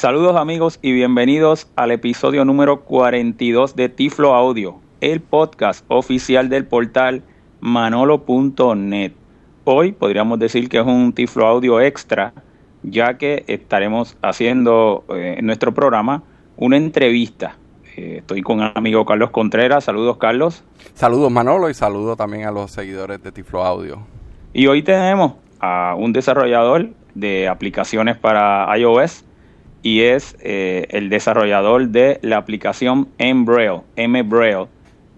Saludos amigos y bienvenidos al episodio número 42 de Tiflo Audio, el podcast oficial del portal manolo.net. Hoy podríamos decir que es un Tiflo Audio extra, ya que estaremos haciendo eh, en nuestro programa una entrevista. Eh, estoy con el amigo Carlos Contreras. Saludos, Carlos. Saludos, Manolo, y saludos también a los seguidores de Tiflo Audio. Y hoy tenemos a un desarrollador de aplicaciones para iOS y es eh, el desarrollador de la aplicación mBraille, mBraille,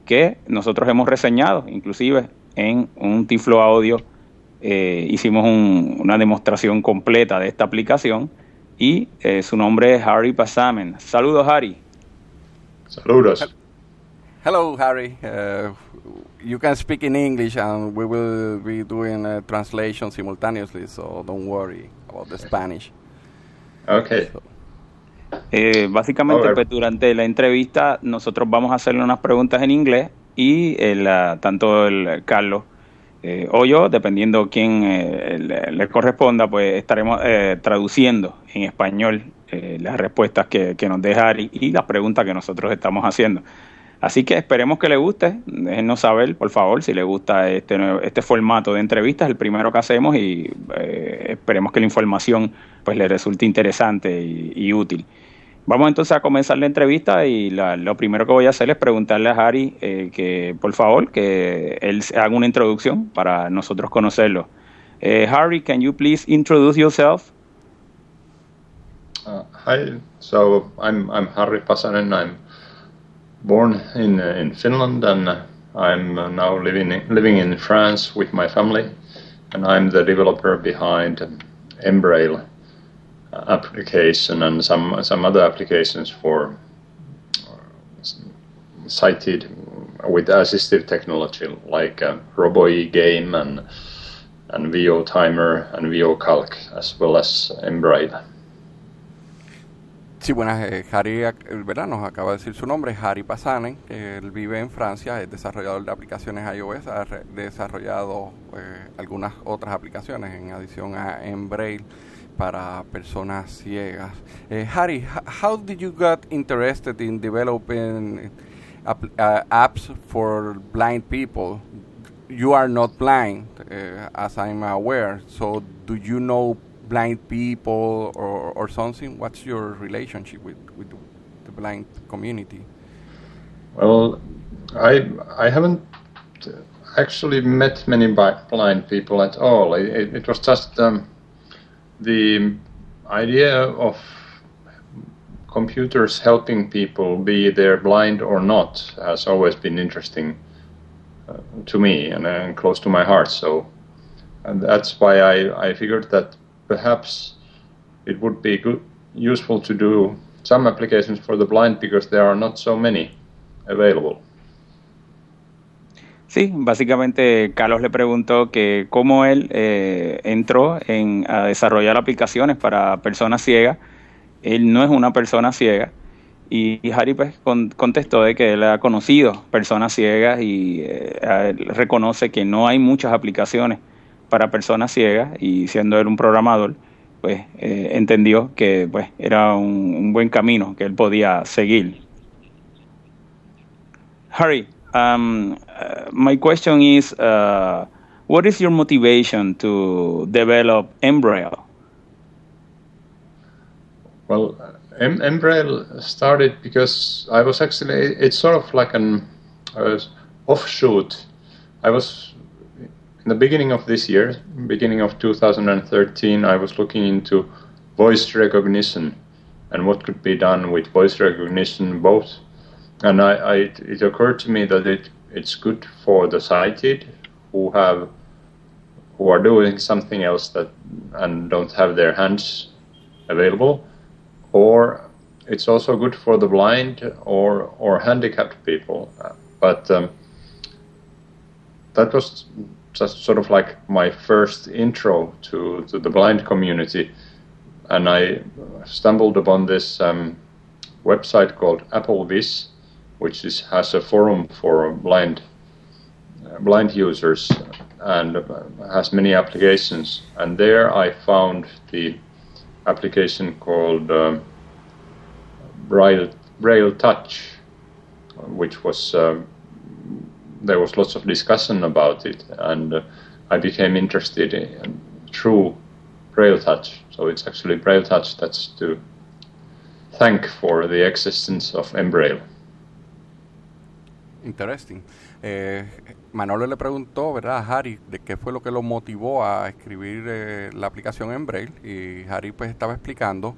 que nosotros hemos reseñado, inclusive en un Tiflo Audio eh, hicimos una demostración completa de esta aplicación y eh, su nombre es Harry Pasamen. Saludos, Harry. Saludos. Hello, Harry. Uh, you can speak in English and we will be doing a translation simultaneously, so don't worry about the Spanish. Okay. Eh, básicamente, pues, durante la entrevista nosotros vamos a hacerle unas preguntas en inglés y el, tanto el Carlos eh, o yo, dependiendo quién eh, le, corresponda, pues estaremos eh, traduciendo en español las respuestas que, nos deja y, y las preguntas que nosotros estamos haciendo. Así que esperemos que le guste, déjenos saber, por favor, si le gusta este, este formato de entrevistas, el primero que hacemos y esperemos que la información pues le resulte interesante y útil. Vamos entonces a comenzar la entrevista y lo primero que voy a hacer es preguntarle a Harry eh, que por favor que él haga una introducción para nosotros conocerlo. Eh, Harry, can you please introduce yourself? Uh, hi, so I'm I'm Harry Pasanen. I'm born in uh, in Finland and uh, I'm uh, now living living in France with my family, and I'm the developer behind Embrail application and some some other applications for uh, sighted with assistive technology like uh, RoboE game and and VO timer and VO calc as well as Embraer. Sí, buenas, eh, Harry ¿verdad? nos acaba de decir su nombre, Harry Pasanen, él vive en Francia, es desarrollador de aplicaciones iOS, ha desarrollado eh, algunas otras aplicaciones en adición a Embraer para personas ciegas. Uh, Harry, how did you get interested in developing uh, apps for blind people? You are not blind, uh, as I'm aware. So, do you know blind people or, or something? What's your relationship with, with the blind community? Well, I I haven't actually met many blind people at all. It, it, it was just um, the idea of computers helping people, be they blind or not, has always been interesting uh, to me and, uh, close to my heart. So, and that's why I, I figured that perhaps it would be good, useful to do some applications for the blind because there are not so many available. Sí, básicamente Carlos le preguntó que cómo él eh, entró en, a desarrollar aplicaciones para personas ciegas. Él no es una persona ciega. Y, Harry pues, contestó de que él ha conocido personas ciegas y eh, reconoce que no hay muchas aplicaciones para personas ciegas y siendo él un programador, pues eh, entendió que pues, era un buen camino que él podía seguir. Harry, Um, uh, my question is, uh, what is your motivation to develop Embrail? Well, em- started because I was actually, it's sort of like an uh, offshoot. I was, in the beginning of this year, beginning of 2013, I was looking into voice recognition and what could be done with voice recognition both and I, I, it occurred to me that it it's good for the sighted who have who are doing something else that and don't have their hands available, or it's also good for the blind or or handicapped people. But um, that was just sort of like my first intro to, to the blind community, and I stumbled upon this um, website called AppleVis, which is, has a forum for blind uh, blind users and has many applications. And there I found the application called uh, Braille, Braille Touch, which was um, there was lots of discussion about it, and uh, I became interested in through Braille Touch. So it's actually Braille Touch that's to thank for the existence of Embrail. Interesting. Eh, Manolo le preguntó, ¿verdad, a Harry, de qué fue lo que lo motivó a escribir eh, la aplicación en Braille y Harry pues estaba explicando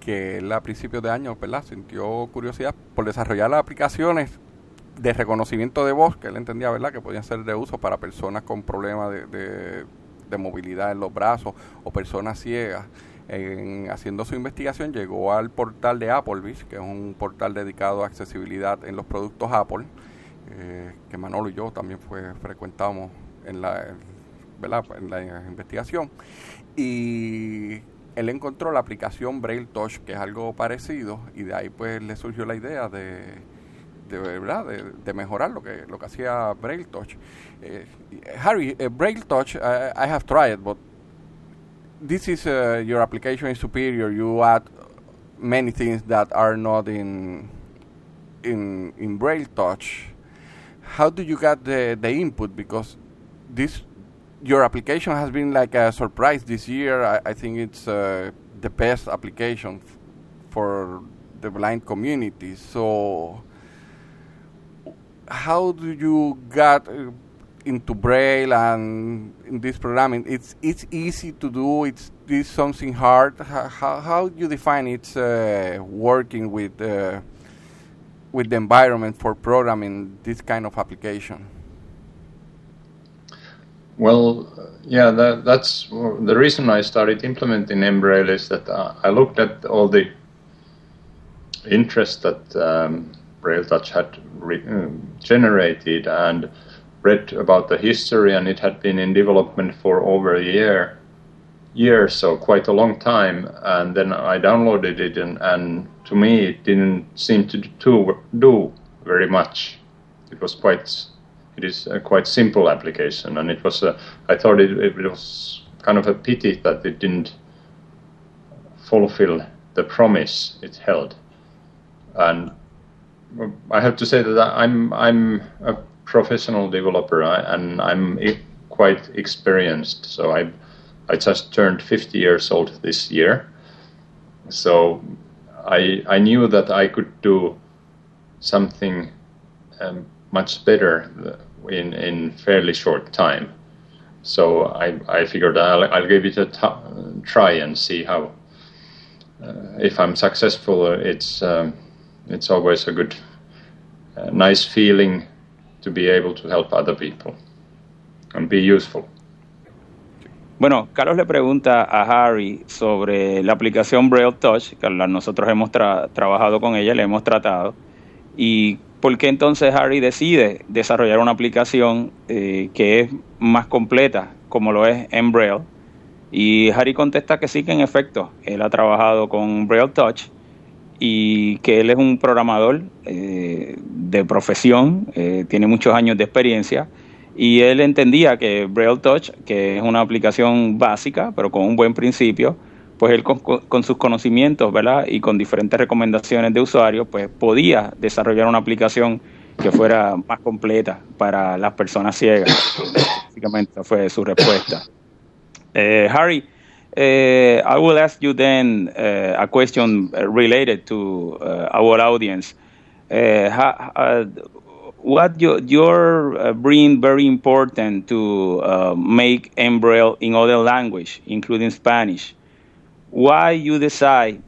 que él a principios de año, ¿verdad? Sintió curiosidad por desarrollar las aplicaciones de reconocimiento de voz que él entendía, ¿verdad? Que podían ser de uso para personas con problemas de, movilidad en los brazos o personas ciegas. En, haciendo su investigación llegó al portal de Applebee's, que es un portal dedicado a accesibilidad en los productos Apple, eh, que Manolo y yo también fue, frecuentamos en la, ¿verdad? en la investigación. Y él encontró la aplicación Braille Touch, que es algo parecido, y de ahí pues le surgió la idea de verdad de, mejorar lo que lo que hacía Braille Touch. Uh, Harry, uh, Braille Touch, I, I, have tried, but this is uh, your application is superior. You add many things that are not in in in Braille Touch. How do you get the the input? Because this your application has been like a surprise this year. I, I think it's uh, the best application for the blind community. So how do you get uh, into Braille and in this programming? It's it's easy to do. It's this something hard. How how do you define it's uh, working with uh, with the environment for programming this kind of application? Well, yeah, that, that's the reason I started implementing Embrail is that uh, I looked at all the interest that um, Braille Touch had re- uh, generated and read about the history, and it had been in development for over a year, year so quite a long time. And then I downloaded it, and, and to me, it didn't seem to do, do very much. It was quite, it is a quite simple application, and it was. A, I thought it, it was kind of a pity that it didn't fulfill the promise it held. And I have to say that I'm I'm a professional developer and I'm quite experienced. So I I just turned 50 years old this year. So I I knew that I could do something um, much better in in fairly short time. So I I figured I'll I'll give it a try and see how uh, if I'm successful. It's um, it's always a good, uh, nice feeling to be able to help other people and be useful. Bueno, Carlos le pregunta a Harry sobre la aplicación Braille Touch, que nosotros hemos trabajado con ella, le hemos tratado, y por qué entonces Harry decide desarrollar una aplicación eh, que es más completa, como lo es en Braille. Y Harry contesta que sí, que en efecto, él ha trabajado con Braille Touch y que él es un programador eh, de profesión, eh, tiene muchos años de experiencia y él entendía que Braille Touch, que es una aplicación básica, pero con un buen principio, pues él con, sus conocimientos, ¿verdad? Y con diferentes recomendaciones de usuario, pues podía desarrollar una aplicación que fuera más completa para las personas ciegas. Básicamente fue su respuesta. Eh, Harry, Uh, I will ask you then uh, a question uh, related to our audience. How, what you, you're bringing very important to make Embrail in other language, including Spanish. Why you decide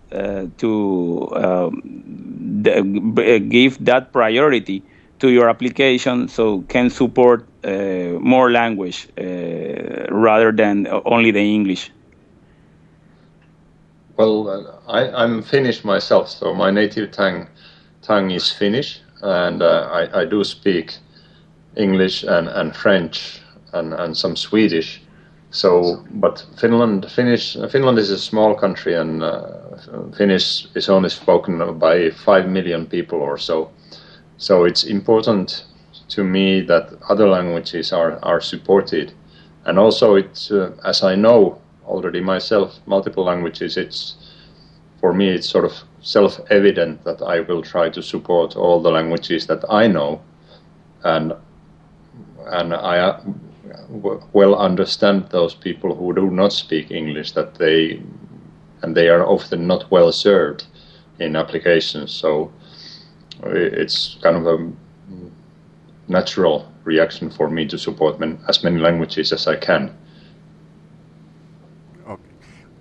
to um, give that priority to your application so can support uh, more language uh, rather than only the English? Well, uh, I, am Finnish myself, so my native tongue tongue is Finnish, and uh, I, I, do speak English and, and French and, and some Swedish. So, but Finland, Finnish, Finland is a small country, and uh, Finnish is only spoken by five million people or so. So it's important to me that other languages are, are supported, and also it, uh, as I know already myself multiple languages. It's for me, it's sort of self-evident that I will try to support all the languages that I know, and and I well understand those people who do not speak English that they and they are often not well served in applications. So it's kind of a natural reaction for me to support as many languages as I can.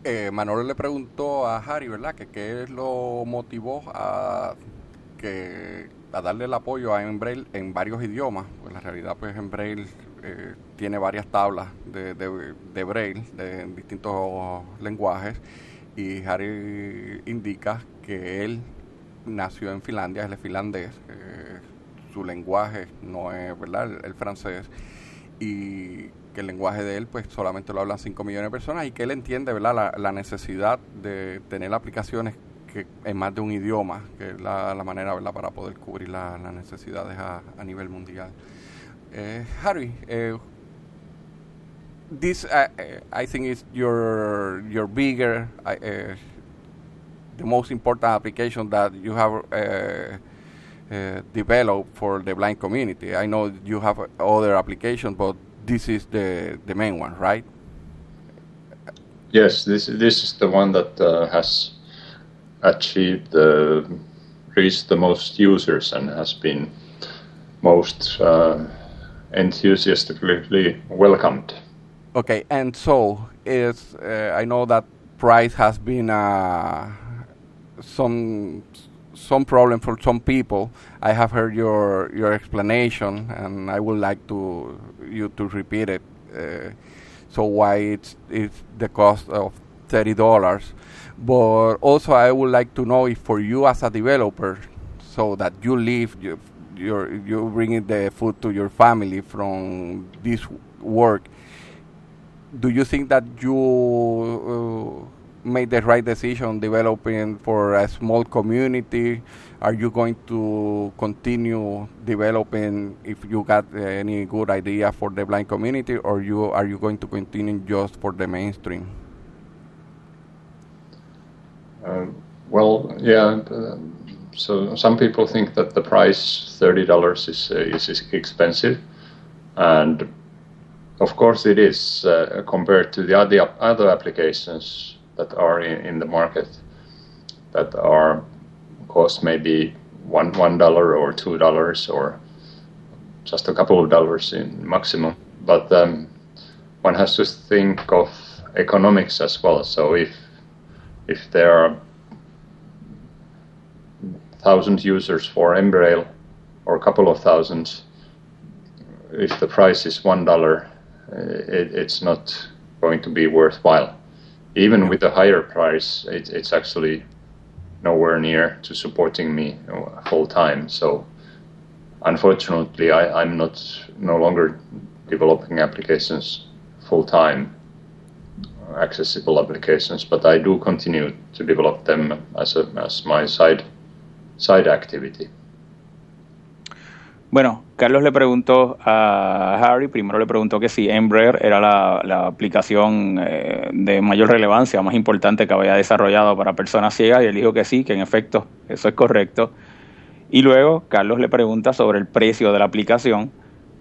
Eh, Manolo le preguntó a Harry, ¿verdad? Que qué lo motivó a que a darle el apoyo a Embrail en varios idiomas. Pues la realidad, pues Embrail eh, tiene varias tablas de, de, Braille de, distintos lenguajes y Harry indica que él nació en Finlandia, él es finlandés, eh, su lenguaje no es, ¿verdad? el francés y que el lenguaje de él pues solamente lo hablan 5 millones de personas y que él entiende ¿verdad? La, necesidad de tener aplicaciones que en más de un idioma, que es la, manera ¿verdad? para poder cubrir las necesidades a, a, nivel mundial. Eh, Harry, eh, this uh, I think is your your bigger, uh, the most important application that you have uh, uh, developed for the blind community. I know you have other applications, but this is the the main one, right? Yes, this this is the one that uh, has achieved the reached the most users and has been most uh, enthusiastically welcomed. Okay, and so is uh, I know that price has been uh, some some problem for some people. I have heard your your explanation, and I would like to you to repeat it. Uh, so why it's it's the cost of thirty dollars, but also I would like to know if for you as a developer, so that you live you you're you bringing the food to your family from this work. Do you think that you uh, made the right decision developing for a small community? Are you going to continue developing if you got any good idea for the blind community, or you are you going to continue just for the mainstream? Uh, well, yeah. Uh, so some people think that the price thirty dollars is, uh, is expensive, and of course it is uh, compared to the other other applications that are in, the market that are cost maybe one one dollar or two dollars or just a couple of dollars in maximum. But um, one has to think of economics as well. So if if there are thousand users for Embrail or a couple of thousands, if the price is one dollar, it, it's not going to be worthwhile even with a higher price, it, it's actually nowhere near to supporting me full time. So unfortunately, I, I'm not no longer developing applications full time, accessible applications, but I do continue to develop them as a, as my side side activity. Bueno, Carlos le preguntó a Harry, primero le preguntó que si Embraer era la, aplicación eh, de mayor relevancia, más importante que había desarrollado para personas ciegas, y él dijo que sí, que en efecto eso es correcto. Y luego Carlos le pregunta sobre el precio de la aplicación.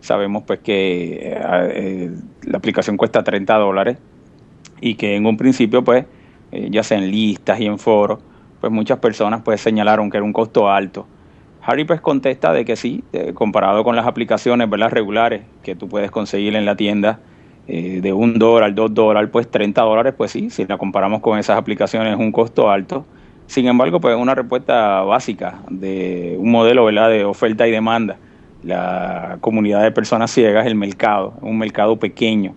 Sabemos pues que eh, eh, la aplicación cuesta 30 dólares y que en un principio pues, ya sea en listas y en foros, pues muchas personas pues señalaron que era un costo alto Harry pues contesta de que sí, comparado con las aplicaciones ¿verdad? regulares que tú puedes conseguir en la tienda eh, de un dólar, dos dólares, pues 30 dólares, pues sí, si la comparamos con esas aplicaciones es un costo alto. Sin embargo, pues una respuesta básica de un modelo ¿verdad? de oferta y demanda. La comunidad de personas ciegas, el mercado, un mercado pequeño.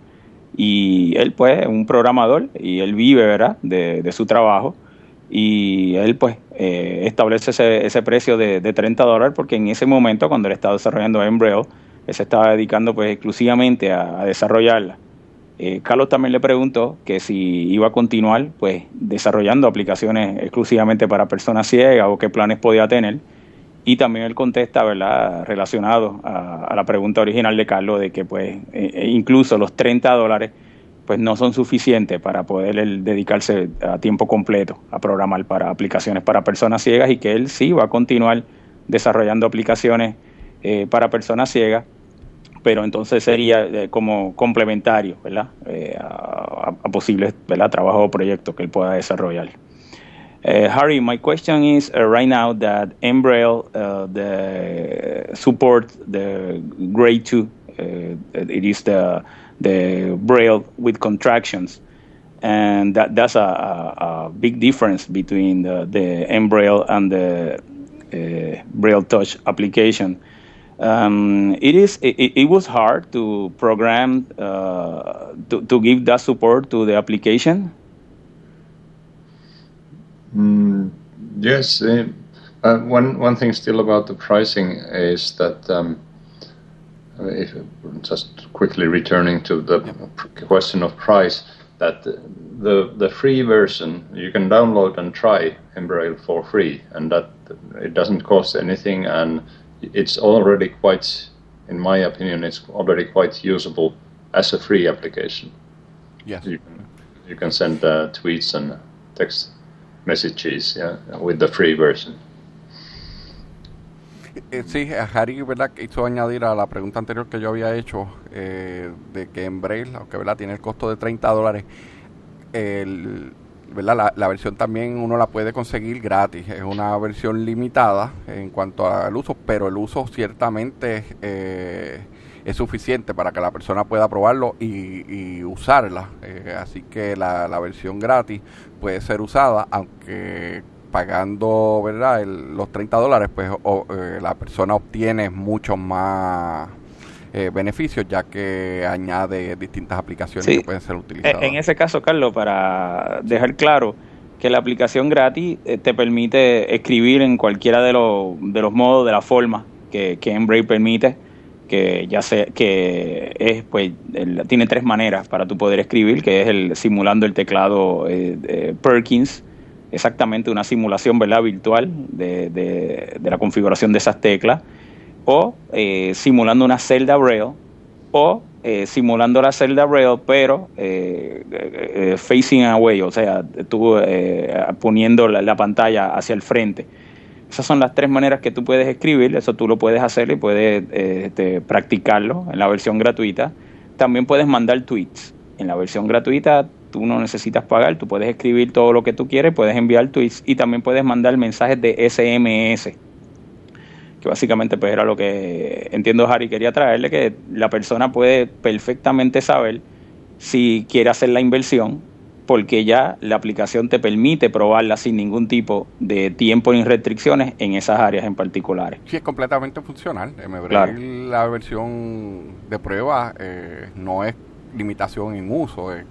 Y él pues es un programador y él vive ¿verdad? De, de su trabajo y él pues eh, establece ese, ese precio de, de, 30 dólares porque en ese momento cuando él estaba desarrollando Embryo él se estaba dedicando pues exclusivamente a, desarrollarla. Eh, Carlos también le preguntó que si iba a continuar pues desarrollando aplicaciones exclusivamente para personas ciegas o qué planes podía tener y también él contesta verdad relacionado a, la pregunta original de Carlos de que pues eh, incluso los 30 dólares pues no son suficientes para poder dedicarse a tiempo completo a programar para aplicaciones para personas ciegas y que él sí va a continuar desarrollando aplicaciones eh, para personas ciegas, pero entonces sería eh, como complementario ¿verdad? Eh, a, posibles trabajos o proyectos que él pueda desarrollar. Harry, my question is uh, right now that Embrail uh, the support the grade 2, it is the the braille with contractions. And that, that's a, a, a big difference between the, the Embraille and the uh, Braille Touch application. Um, it is it, it, was hard to program uh, to, to give that support to the application. Mm, yes, uh, uh, one one thing still about the pricing is that um, if just quickly returning to the question of price, that the the free version you can download and try Embrail for free, and that it doesn't cost anything, and it's already quite, in my opinion, it's already quite usable as a free application. Yes. You can, you can send uh, tweets and text messages yeah, with the free version. Eh, sí, Harry ¿verdad? hizo añadir a la pregunta anterior que yo había hecho eh, de que en Braille, aunque ¿verdad? tiene el costo de 30 dólares, ¿verdad? La, versión también uno la puede conseguir gratis. Es una versión limitada en cuanto al uso, pero el uso ciertamente eh, es suficiente para que la persona pueda probarlo y, usarla. así que la, la versión gratis puede ser usada, aunque pagando verdad los 30 dólares pues eh, la persona obtiene muchos más eh, beneficios ya que añade distintas aplicaciones que pueden ser utilizadas. en ese caso Carlos para dejar claro que la aplicación gratis eh, te permite escribir en cualquiera de los, de los modos de la forma que, que Embrace permite que ya sé que es pues tiene tres maneras para tu poder escribir que es el simulando el teclado Perkins exactamente una simulación virtual de, de, la configuración de esas teclas, o eh, simulando una celda Braille, o eh, simulando la celda Braille, pero eh, facing away, o sea, tú poniendo la, pantalla hacia el frente. Esas son las tres maneras que tú puedes escribir, eso tú lo puedes hacer y puedes este, practicarlo en la versión gratuita. También puedes mandar tweets. En la versión gratuita tú no necesitas pagar, tú puedes escribir todo lo que tú quieres, puedes enviar tweets y también puedes mandar mensajes de SMS, que básicamente pues era lo que entiendo Harry quería traerle, que la persona puede perfectamente saber si quiere hacer la inversión, porque ya la aplicación te permite probarla sin ningún tipo de tiempo ni restricciones en esas áreas en particulares. Sí, es completamente funcional. La versión de prueba eh, no es limitación en uso, es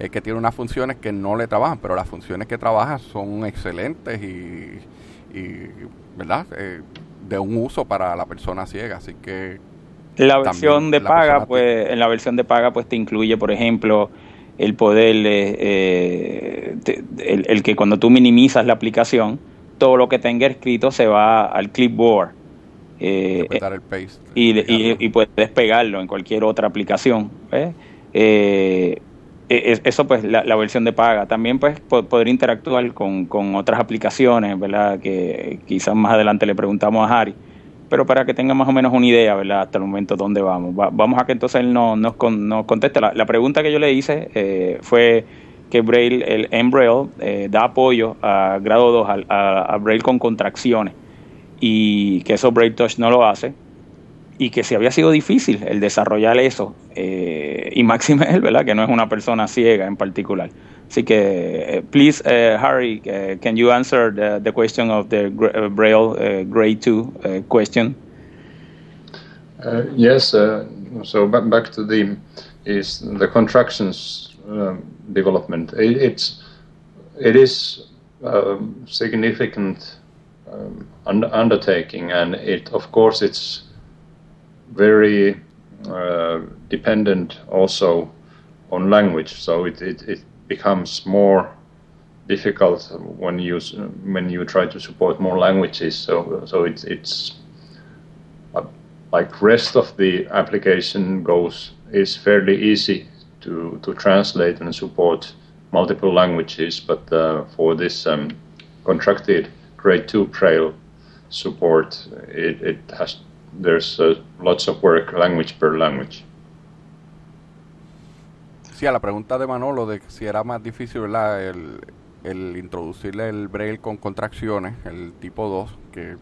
es que tiene unas funciones que no le trabajan, pero las funciones que trabaja son excelentes y, ¿verdad? Eh, de un uso para la persona ciega, así que la versión de paga, pues en la versión de paga pues te incluye, por ejemplo, el poder, eh, el, que cuando tú minimizas la aplicación, todo lo que tenga escrito se va al clipboard. Eh, el paste, y, y, puedes pegarlo en cualquier otra aplicación. Eh, e, eso pues la, versión de paga. También pues poder interactuar con, otras aplicaciones, ¿verdad? Que quizás más adelante le preguntamos a Harry. Pero para que tenga más o menos una idea, ¿verdad? Hasta el momento dónde vamos. vamos a que entonces él nos, nos, nos conteste. La, pregunta que yo le hice eh, fue que Braille, el Embrail eh, da apoyo a grado 2 a, a Braille con contracciones y que eso Braille Touch no lo hace y que si había sido difícil el desarrollar eso, eh, y máxime él, ¿verdad? Que no es una persona ciega en particular. Así que, uh, please, uh, Harry, uh, can you answer the, the question of the Braille grade 2 question? yes, so back, back to the is the contractions um, development. It, it's it is a significant um, undertaking, and it of course it's very uh, dependent also on language. So it, it, it, becomes more difficult when you when you try to support more languages. So so it's it's uh, like rest of the application goes is fairly easy to, to translate and support multiple languages, but uh, for this um, contracted grade 2 Braille support, it, it has there's uh, lots of work language per language. Sí, a la pregunta de Manolo de si era más difícil ¿verdad? El, el introducirle el Braille con contracciones, el tipo 2, que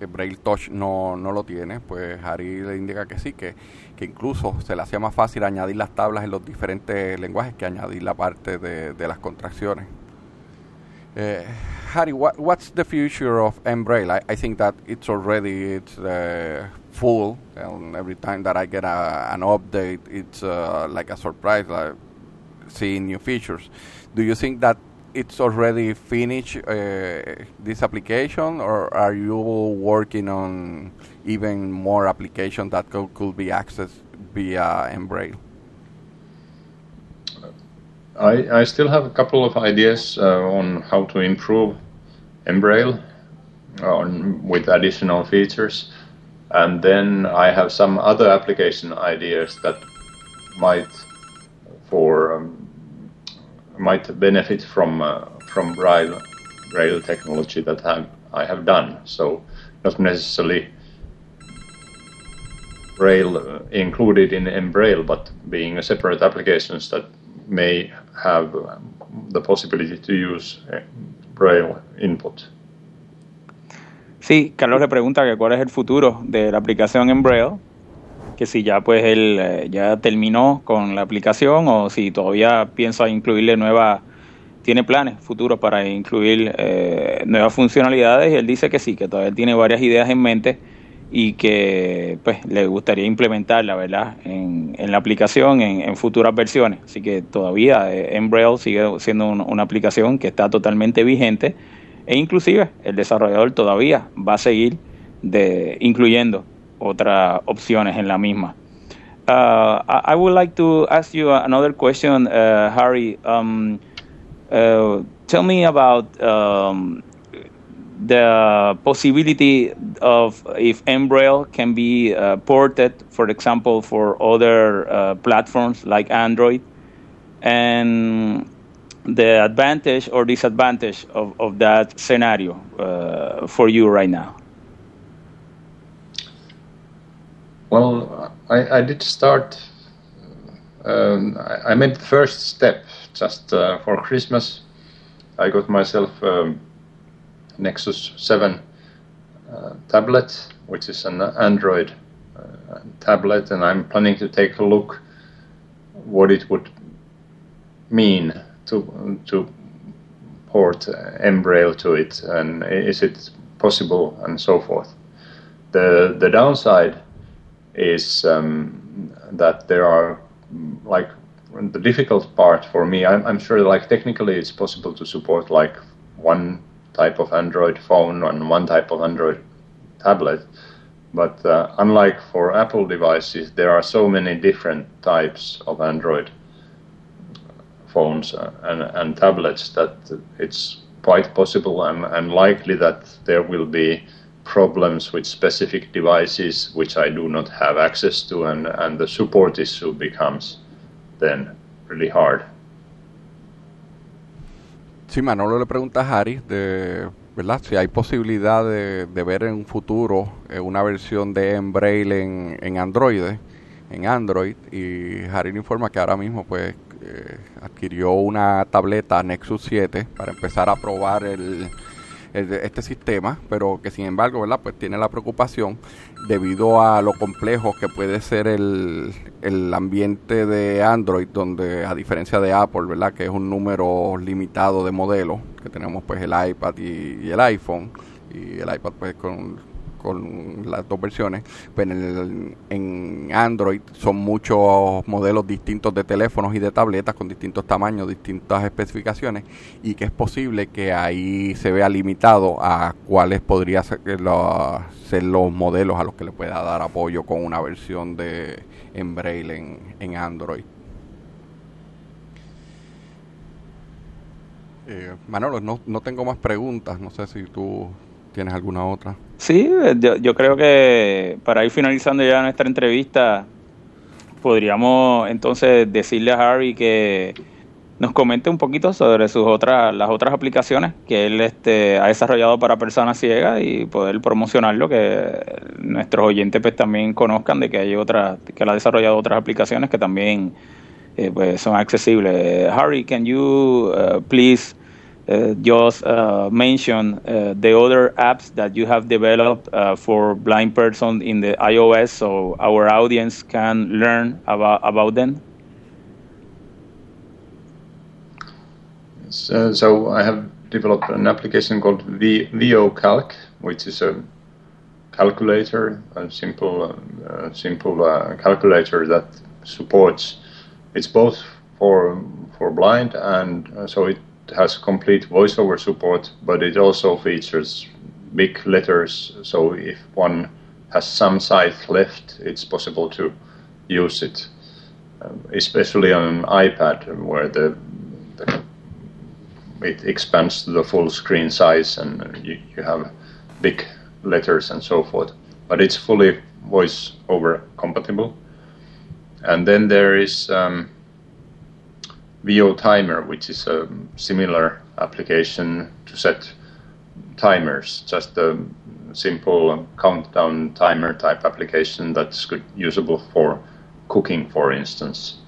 el Braille Touch no, no lo tiene, pues Harry le indica que sí, que, que incluso se le hacía más fácil añadir las tablas en los diferentes lenguajes que añadir la parte de, de las contracciones. Uh, Harry, what, what's the future of Embrail? I, I think that it's already it's uh, full, and every time that I get a, an update, it's uh, like a surprise, like seeing new features. Do you think that it's already finished uh, this application, or are you working on even more applications that could, could be accessed via Embrail? I, I still have a couple of ideas uh, on how to improve Embrail on, with additional features. And then I have some other application ideas that might for um, might benefit from uh, from Braille, Braille technology that I have done. So not necessarily Braille uh, included in Embrail, but being separate applications that may have the possibility to use eh, Braille input. Sí, Carlos le pregunta que cuál es el futuro de la aplicación en Braille, que si ya pues él eh, ya terminó con la aplicación o si todavía piensa incluirle nuevas, tiene planes futuros para incluir eh, nuevas funcionalidades y él dice que sí, que todavía tiene varias ideas en mente y que pues le gustaría implementarla, ¿verdad? En, en la aplicación en, en, futuras versiones. Así que todavía eh, Embrail sigue siendo un, una aplicación que está totalmente vigente e inclusive el desarrollador todavía va a seguir de, incluyendo otras opciones en la misma. Uh, I, would like to ask you another question, uh, Harry. Um, uh, tell me about um, the possibility of if Embrail can be uh, ported, for example, for other uh, platforms like Android, and the advantage or disadvantage of, of that scenario uh, for you right now? Well, I, I did start. Um, I, I, made the first step just uh, for Christmas. I got myself. Um, Nexus 7 uh, tablet, which is an Android uh, tablet, and I'm planning to take a look what it would mean to to port Embrail to it, and is it possible, and so forth. The the downside is um, that there are like the difficult part for me. I'm, I'm sure like technically it's possible to support like one type of Android phone and one type of Android tablet. But uh, unlike for Apple devices, there are so many different types of Android phones and, and tablets that it's quite possible and, and likely that there will be problems with specific devices which I do not have access to, and, and the support issue becomes then really hard. Sí, Manolo le pregunta a Harry de, ¿verdad? si hay posibilidad de, ver en un futuro eh, una versión de Embrail en, en Android, en Android, y Harry le informa que ahora mismo pues eh, adquirió una tableta Nexus 7 para empezar a probar el, este sistema, pero que sin embargo, ¿verdad? Pues tiene la preocupación debido a lo complejo que puede ser el, el ambiente de Android, donde a diferencia de Apple, ¿verdad? Que es un número limitado de modelos, que tenemos pues el iPad y, y el iPhone, y el iPad pues con con las dos versiones, pues en, en, Android son muchos modelos distintos de teléfonos y de tabletas con distintos tamaños, distintas especificaciones y que es posible que ahí se vea limitado a cuáles podrían ser los, ser los modelos a los que le pueda dar apoyo con una versión de en Braille en, en Android. Eh, Manolo, no, no tengo más preguntas, no sé si tú ¿Tienes alguna otra? Sí, yo, creo que para ir finalizando ya nuestra entrevista, podríamos entonces decirle a Harry que nos comente un poquito sobre sus otras las otras aplicaciones que él este ha desarrollado para personas ciegas y poder promocionarlo que nuestros oyentes pues también conozcan de que hay otras que él ha desarrollado otras aplicaciones que también eh, pues son accesibles Harry can you uh, please uh, just uh, mention uh, the other apps that you have developed uh, for blind person in the iOS so our audience can learn about about them So, so I have developed an application called v, VoCalc, which is a calculator, a simple, uh, simple uh, calculator that supports. It's both for for blind and so it has complete voiceover support, but it also features big letters. So if one has some size left, it's possible to use it, um, especially on an iPad where the, the it expands to the full screen size and you, you have big letters and so forth. But it's fully voice over compatible. And then there is um, VO Timer, which is a similar application to set timers, just a simple countdown timer type application that's good, usable for cooking, for instance.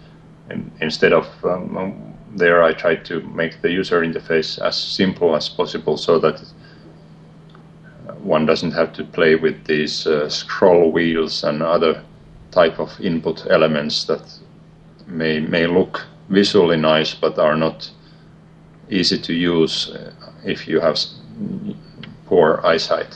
And instead of um, there I try to make the user interface as simple as possible so that one doesn't have to play with these uh, scroll wheels and other type of input elements that may may look visually nice but are not easy to use uh, if you have poor eyesight.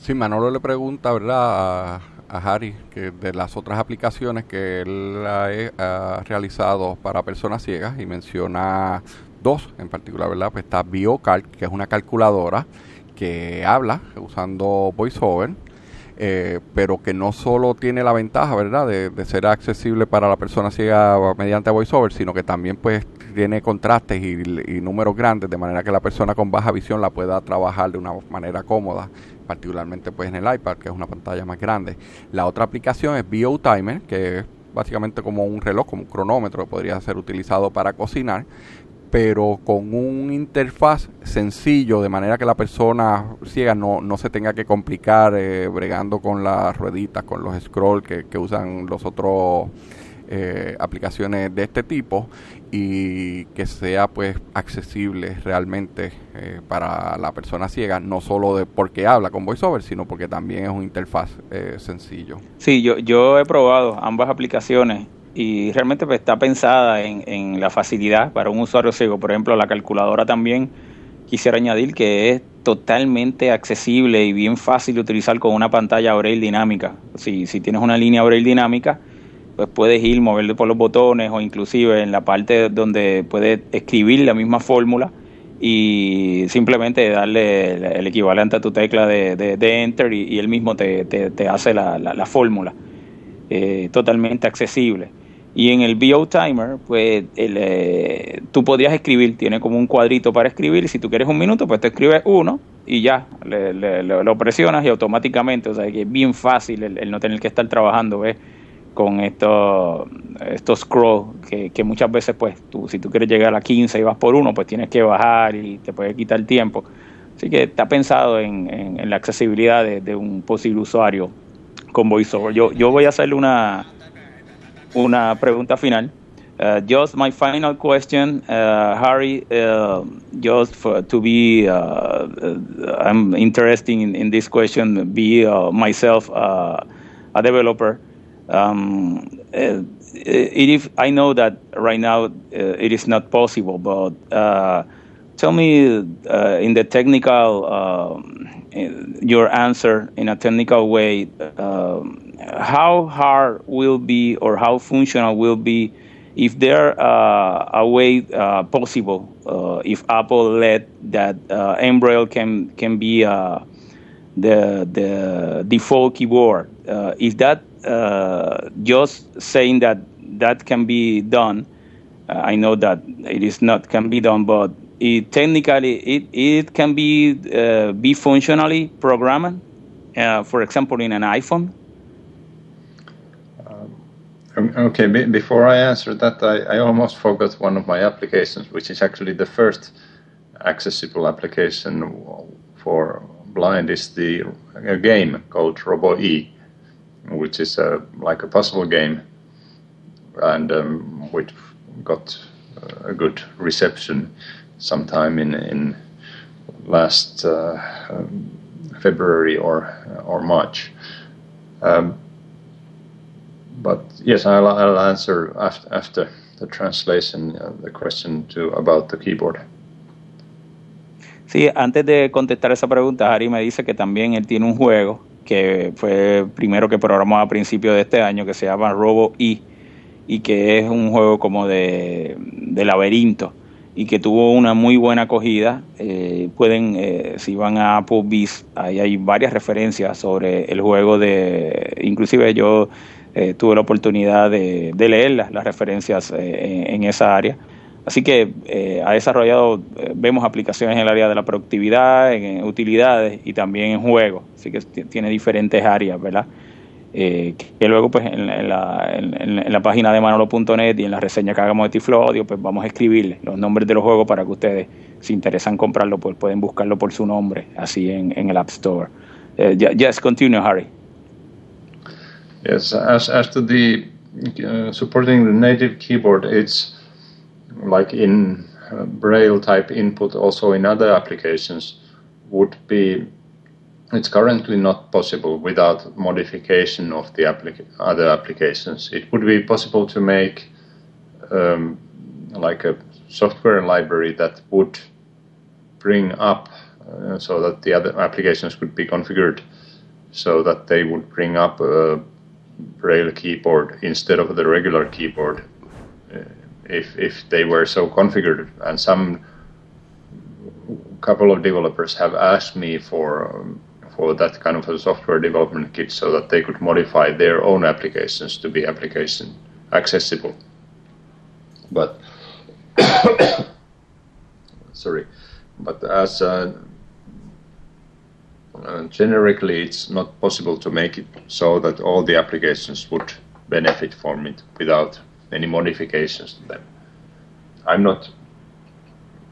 Sí, Manolo le pregunta, ¿verdad? a Harry que de las otras aplicaciones que él ha, realizado para personas ciegas y menciona dos en particular, ¿verdad? Pues está BioCalc, que es una calculadora que habla usando VoiceOver, eh, pero que no solo tiene la ventaja, ¿verdad?, de, de, ser accesible para la persona ciega mediante VoiceOver, sino que también pues tiene contrastes y, números grandes, de manera que la persona con baja visión la pueda trabajar de una manera cómoda particularmente pues en el iPad, que es una pantalla más grande. La otra aplicación es BO Timer, que es básicamente como un reloj, como un cronómetro que podría ser utilizado para cocinar, pero con un interfaz sencillo, de manera que la persona ciega no, no se tenga que complicar eh, bregando con las rueditas, con los scrolls que, que usan los otros eh, aplicaciones de este tipo y que sea pues accesible realmente eh, para la persona ciega, no solo de porque habla con VoiceOver, sino porque también es un interfaz eh, sencillo. Sí, yo, yo he probado ambas aplicaciones y realmente pues, está pensada en, en la facilidad para un usuario ciego. Por ejemplo, la calculadora también quisiera añadir que es totalmente accesible y bien fácil de utilizar con una pantalla Braille dinámica. Si, si tienes una línea Braille dinámica, pues puedes ir, moverle por los botones o inclusive en la parte donde puedes escribir la misma fórmula y simplemente darle el, equivalente a tu tecla de, de, enter y, él mismo te, te, hace la, la, fórmula. Eh, totalmente accesible. Y en el BO Timer, pues el, eh, tú podías escribir, tiene como un cuadrito para escribir, y si tú quieres un minuto, pues te escribes uno y ya, le, lo presionas y automáticamente, o sea que es bien fácil el, no tener que estar trabajando, ¿ves? con estos, estos scroll que, que, muchas veces pues tú si tú quieres llegar a 15 y vas por uno pues tienes que bajar y te puede quitar tiempo así que está pensado en, en, la accesibilidad de, un posible usuario con VoiceOver yo, yo voy a hacerle una una pregunta final uh, just my final question uh, Harry uh, just for, to be uh, I'm interested in, in this question be myself a developer Um, uh, if I know that right now uh, it is not possible, but uh, tell me uh, in the technical your answer in a technical way. How hard will be or how functional will be if there uh, a way uh, possible if Apple let that uh, can can be the the default keyboard. is that uh, just saying that that can be done, uh, I know that it is not can be done, but it technically it, it can be uh, be functionally programmed. Uh, for example, in an iPhone. Um, Okay, before I answer that, I, I almost forgot one of my applications, which is actually the first accessible application for blind is the a game called Robo E, which is a, like a puzzle game, and um, which got a good reception sometime in in last uh, um, February or or March. Um, but yes, I'll, I'll answer after, after the translation uh, the question to about the keyboard. Sí, antes de contestar esa pregunta, Harry me dice que también él tiene un juego que fue primero que programó a principios de este año que se llama Robo E y que es un juego como de, de laberinto y que tuvo una muy buena acogida. Eh, pueden, eh, si van a Applebee's, ahí hay varias referencias sobre el juego de, inclusive yo eh, tuve la oportunidad de, de leer las, referencias en, esa área. Así que ha desarrollado, vemos aplicaciones en el área de la productividad, en utilidades y también en juegos. Así que tiene diferentes áreas, ¿verdad? Eh, que luego pues en, la, en, la, página de manolo.net y en la reseña que hagamos de Tiflo Audio pues vamos a escribirle los nombres de los juegos para que ustedes si interesan comprarlo pues pueden buscarlo por su nombre así en, el App Store. Uh, continue, Harry. Yes, as, as to the uh, supporting the native keyboard, it's like in uh, Braille type input, also in other applications, would be it's currently not possible without modification of the applica other applications. It would be possible to make um, like a software library that would bring up uh, so that the other applications could be configured so that they would bring up a Braille keyboard instead of the regular keyboard uh, if, if they were so configured. And some couple of developers have asked me for for that kind of a software development kit so that they could modify their own applications to be application accessible. But sorry, but as uh, uh, generically, it's not possible to make it so that all the applications would benefit from it without any modifications to them. I'm not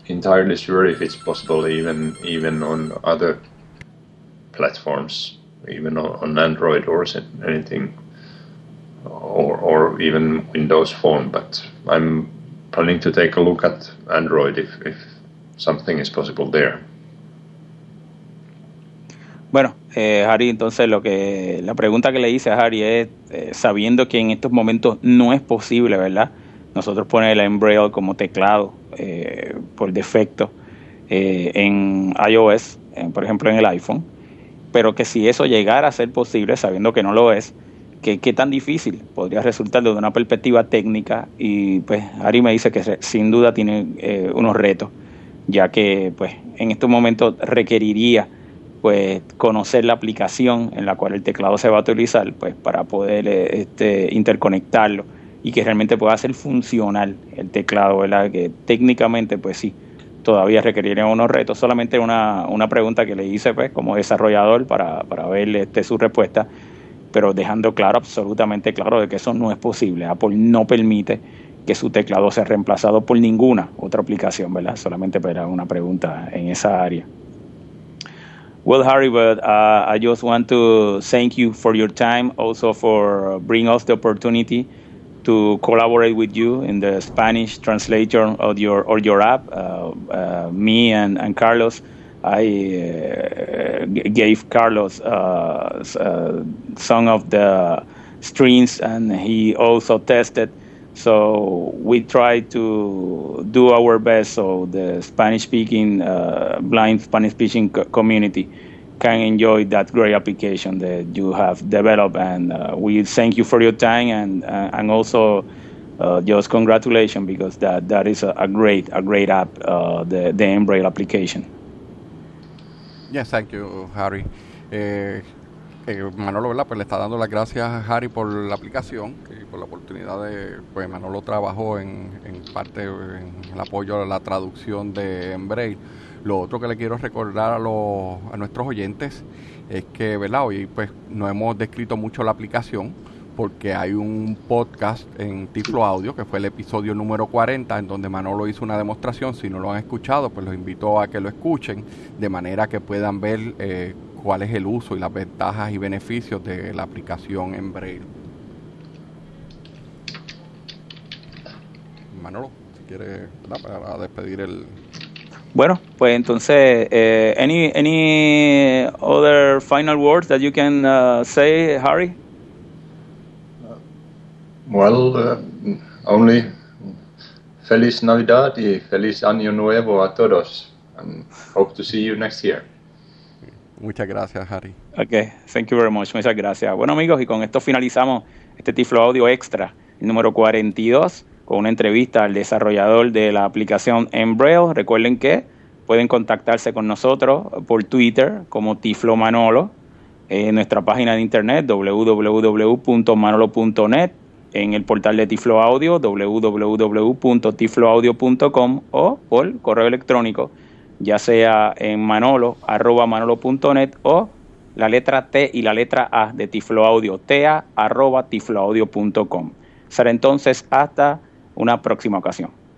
entirely sure if it's possible even even on other platforms, even on Android or anything, or, or even Windows Phone. But I'm planning to take a look at Android if, if something is possible there. Bueno, eh, Harry, entonces lo que la pregunta que le hice a Harry es, eh, sabiendo que en estos momentos no es posible, ¿verdad? Nosotros poner el Braille como teclado eh, por defecto eh, en iOS, por ejemplo en el iPhone, pero que si eso llegara a ser posible, sabiendo que no lo es, que qué tan difícil podría resultar desde una perspectiva técnica y pues Ari me dice que sin duda tiene eh, unos retos, ya que pues en estos momentos requeriría pues conocer la aplicación en la cual el teclado se va a utilizar pues para poder eh, este, interconectarlo y que realmente pueda ser funcional el teclado, ¿verdad? Que técnicamente pues sí, todavía requerirían unos retos. Solamente una, una pregunta que le hice pues, como desarrollador para, para ver este, su respuesta, pero dejando claro, absolutamente claro, de que eso no es posible. Apple no permite que su teclado sea reemplazado por ninguna otra aplicación, ¿verdad? Solamente para una pregunta en esa área. Well, Harry, but uh, I just want to thank you for your time, also for bringing us the opportunity to collaborate with you in the Spanish translator of your or your app. Uh, uh, me and, and Carlos, I uh, gave Carlos uh, uh, some of the strings, and he also tested. So we try to do our best so the Spanish-speaking uh, blind Spanish-speaking community can enjoy that great application that you have developed. And uh, we thank you for your time and uh, and also uh, just congratulations because that that is a, a great a great app, uh, the the Embrail application. Yes, thank you, Harry. Eh, Manolo, ¿verdad? Pues le está dando las gracias a Harry por la aplicación y por la oportunidad de, pues Manolo trabajó en, en parte en el apoyo a la traducción de Embrail lo otro que le quiero recordar a, los, a nuestros oyentes es que, ¿verdad? Hoy pues no hemos descrito mucho la aplicación porque hay un podcast en Tiflo Audio, que fue el episodio número 40, en donde Manolo hizo una demostración. Si no lo han escuchado, pues los invito a que lo escuchen, de manera que puedan ver eh, cuál es el uso y las ventajas y beneficios de la aplicación en Braille. Manolo, si quiere, para despedir el... Bueno, pues entonces, eh, any any other final words that you can uh, say, Harry? Well, uh, only Feliz Navidad y Feliz Año Nuevo a todos. And hope to see you next year. Muchas gracias, Harry. Ok, thank you very much. Muchas gracias. Bueno, amigos, y con esto finalizamos este Tiflo Audio Extra, el número 42, con una entrevista al desarrollador de la aplicación Embrail. Recuerden que pueden contactarse con nosotros por Twitter como Tiflo Manolo, en nuestra página de internet www.manolo.net, en el portal de Tiflo Audio www.tifloaudio.com o por correo electrónico ya sea en manolo, arroba manolo.net o la letra T y la letra A de Tiflo Audio, tea arroba tifloaudio.com. Será entonces hasta una próxima ocasión.